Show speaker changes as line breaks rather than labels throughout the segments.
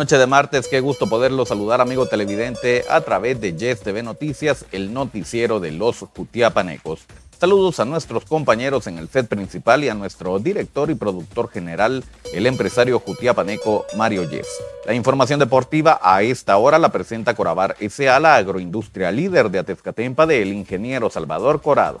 Noche de martes, qué gusto poderlo saludar, amigo televidente, a través de Yes TV Noticias, el noticiero de los Jutiapanecos. Saludos a nuestros compañeros en el set principal y a nuestro director y productor general, el empresario jutiapaneco Mario Yes. La información deportiva a esta hora la presenta Corabar S.A., la agroindustria líder de Atezcatempa del ingeniero Salvador Corado.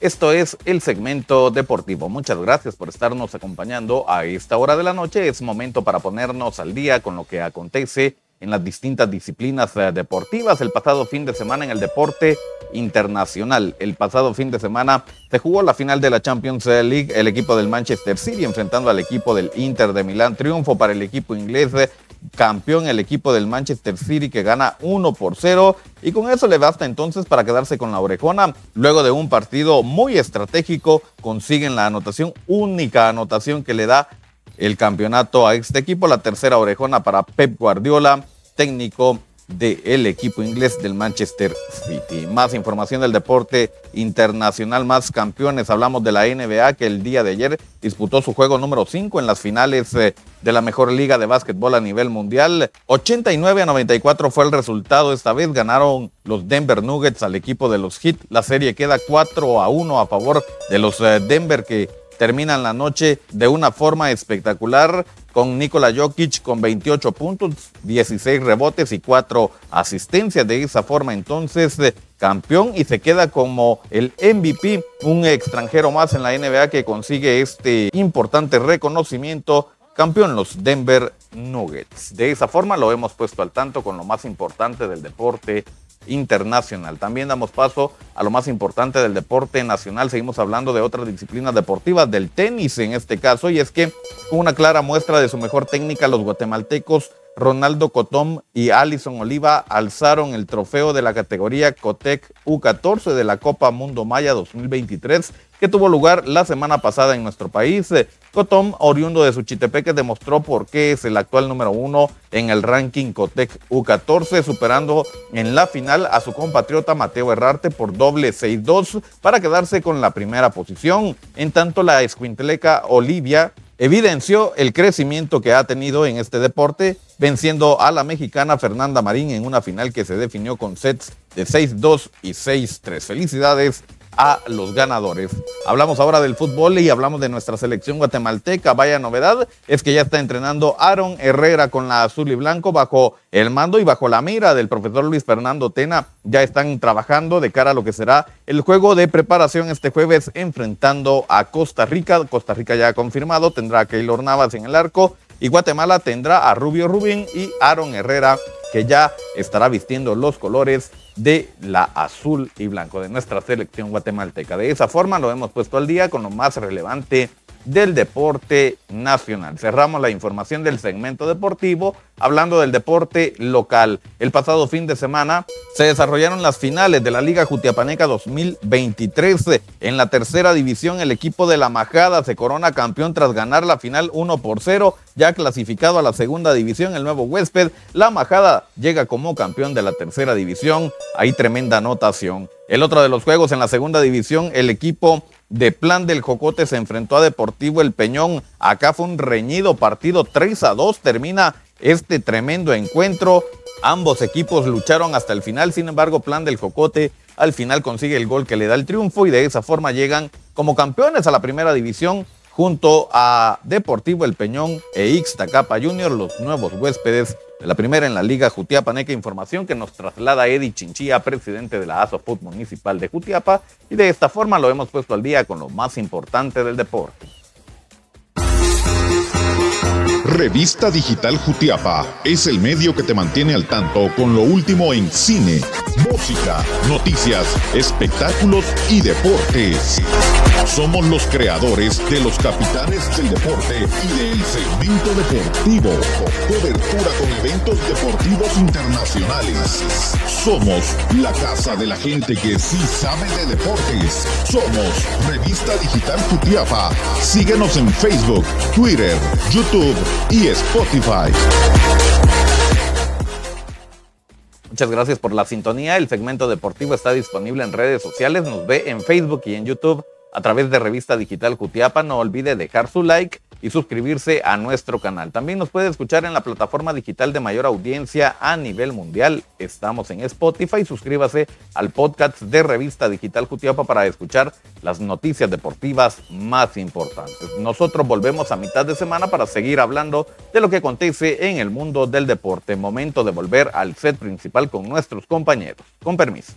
Esto es el segmento deportivo. Muchas gracias por estarnos acompañando a esta hora de la noche. Es momento para ponernos al día con lo que acontece en las distintas disciplinas eh, deportivas. El pasado fin de semana en el deporte internacional. El pasado fin de semana se jugó la final de la Champions League. El equipo del Manchester City enfrentando al equipo del Inter de Milán. Triunfo para el equipo inglés campeón el equipo del Manchester City que gana 1 por 0 y con eso le basta entonces para quedarse con la orejona. Luego de un partido muy estratégico consiguen la anotación, única anotación que le da el campeonato a este equipo, la tercera orejona para Pep Guardiola, técnico del equipo inglés del Manchester City. Más información del deporte internacional, más campeones. Hablamos de la NBA que el día de ayer disputó su juego número 5 en las finales eh, de la mejor liga de básquetbol a nivel mundial. 89 a 94 fue el resultado. Esta vez ganaron los Denver Nuggets al equipo de los Heat. La serie queda 4 a 1 a favor de los eh, Denver que terminan la noche de una forma espectacular con Nikola Jokic con 28 puntos, 16 rebotes y 4 asistencias. De esa forma entonces eh, campeón y se queda como el MVP, un extranjero más en la NBA que consigue este importante reconocimiento. Campeón los Denver Nuggets. De esa forma lo hemos puesto al tanto con lo más importante del deporte internacional. También damos paso a lo más importante del deporte nacional. Seguimos hablando de otras disciplinas deportivas, del tenis en este caso, y es que una clara muestra de su mejor técnica, los guatemaltecos Ronaldo Cotón y Alison Oliva alzaron el trofeo de la categoría Cotec U14 de la Copa Mundo Maya 2023 que tuvo lugar la semana pasada en nuestro país. Cotón, oriundo de Suchitepeque, demostró por qué es el actual número uno en el ranking Cotec U14, superando en la final a su compatriota Mateo Herrarte por doble 6-2 para quedarse con la primera posición. En tanto, la escuintleca Olivia evidenció el crecimiento que ha tenido en este deporte, venciendo a la mexicana Fernanda Marín en una final que se definió con sets de 6-2 y 6-3. Felicidades a los ganadores. Hablamos ahora del fútbol y hablamos de nuestra selección guatemalteca. Vaya novedad es que ya está entrenando Aaron Herrera con la azul y blanco bajo el mando y bajo la mira del profesor Luis Fernando Tena. Ya están trabajando de cara a lo que será el juego de preparación este jueves enfrentando a Costa Rica. Costa Rica ya ha confirmado, tendrá a Keylor Navas en el arco y Guatemala tendrá a Rubio Rubín y Aaron Herrera que ya estará vistiendo los colores de la azul y blanco de nuestra selección guatemalteca. De esa forma lo hemos puesto al día con lo más relevante del deporte nacional. Cerramos la información del segmento deportivo hablando del deporte local. El pasado fin de semana se desarrollaron las finales de la Liga Jutiapaneca 2023. En la tercera división, el equipo de la Majada se corona campeón tras ganar la final 1 por 0, ya clasificado a la segunda división, el nuevo huésped. La Majada llega como campeón de la tercera división. Hay tremenda anotación. El otro de los juegos en la segunda división, el equipo de Plan del Jocote se enfrentó a Deportivo El Peñón. Acá fue un reñido partido 3 a 2. Termina este tremendo encuentro. Ambos equipos lucharon hasta el final. Sin embargo, Plan del Jocote al final consigue el gol que le da el triunfo y de esa forma llegan como campeones a la primera división junto a Deportivo El Peñón e Ixtacapa Junior, los nuevos huéspedes de la primera en la Liga Jutiapaneca. Información que nos traslada Eddie Chinchilla, presidente de la ASOFUT Municipal de Jutiapa. Y de esta forma lo hemos puesto al día con lo más importante del deporte.
Revista Digital Jutiapa es el medio que te mantiene al tanto con lo último en cine, música, noticias, espectáculos y deportes. Somos los creadores de los capitanes del deporte y del segmento deportivo. Cobertura con eventos deportivos internacionales. Somos la casa de la gente que sí sabe de deportes. Somos Revista Digital Jutiapa. Síguenos en Facebook, Twitter, YouTube y Spotify.
Muchas gracias por la sintonía. El segmento deportivo está disponible en redes sociales. Nos ve en Facebook y en YouTube a través de Revista Digital Jutiapa. No olvide dejar su like y suscribirse a nuestro canal. También nos puede escuchar en la plataforma digital de mayor audiencia a nivel mundial. Estamos en Spotify. Suscríbase al podcast de Revista Digital Jutiapa para escuchar las noticias deportivas más importantes. Nosotros volvemos a mitad de semana para seguir hablando de lo que acontece en el mundo del deporte. Momento de volver al set principal con nuestros compañeros. Con permiso.